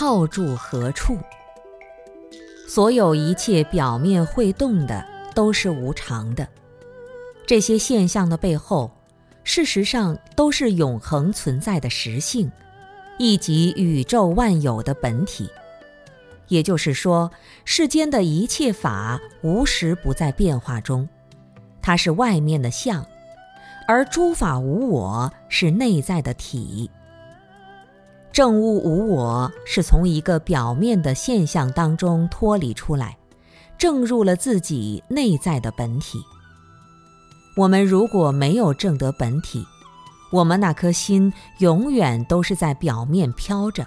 靠住何处？所有一切表面会动的都是无常的，这些现象的背后，事实上都是永恒存在的实性，以及宇宙万有的本体。也就是说，世间的一切法无时不在变化中，它是外面的相，而诸法无我是内在的体。正悟无我是从一个表面的现象当中脱离出来，证入了自己内在的本体。我们如果没有证得本体，我们那颗心永远都是在表面飘着。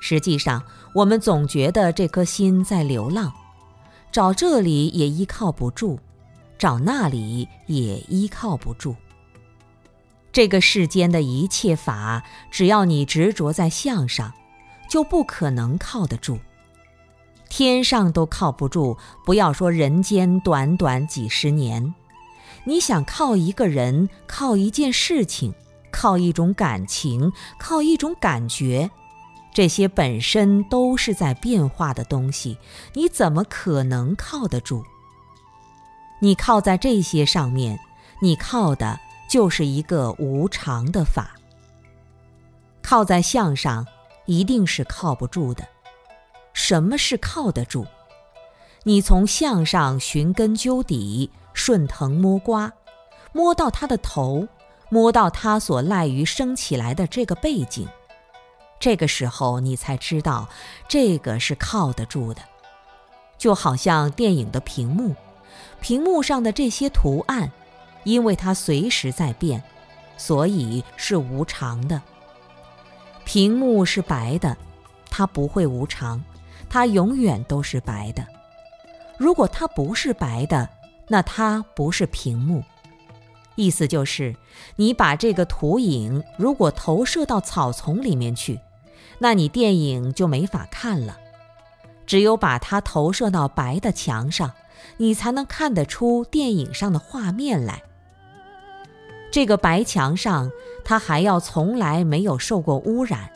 实际上，我们总觉得这颗心在流浪，找这里也依靠不住，找那里也依靠不住。这个世间的一切法，只要你执着在相上，就不可能靠得住。天上都靠不住，不要说人间短短几十年。你想靠一个人，靠一件事情，靠一种感情，靠一种感觉。这些本身都是在变化的东西，你怎么可能靠得住？你靠在这些上面，你靠的就是一个无常的法。靠在相上，一定是靠不住的。什么是靠得住？你从相上寻根究底，顺藤摸瓜，摸到他的头，摸到他所赖于升起来的这个背景。这个时候，你才知道，这个是靠得住的，就好像电影的屏幕，屏幕上的这些图案，因为它随时在变，所以是无常的。屏幕是白的，它不会无常，它永远都是白的。如果它不是白的，那它不是屏幕。意思就是，你把这个图影如果投射到草丛里面去。那你电影就没法看了，只有把它投射到白的墙上，你才能看得出电影上的画面来。这个白墙上，它还要从来没有受过污染，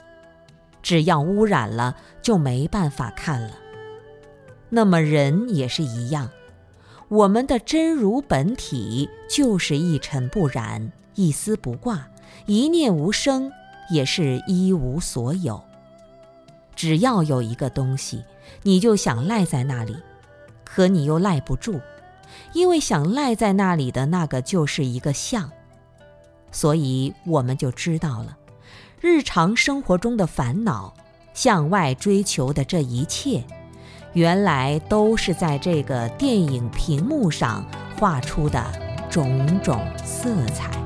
只要污染了，就没办法看了。那么人也是一样，我们的真如本体就是一尘不染，一丝不挂，一念无生，也是一无所有。只要有一个东西，你就想赖在那里，可你又赖不住，因为想赖在那里的那个就是一个相。所以我们就知道了，日常生活中的烦恼，向外追求的这一切，原来都是在这个电影屏幕上画出的种种色彩。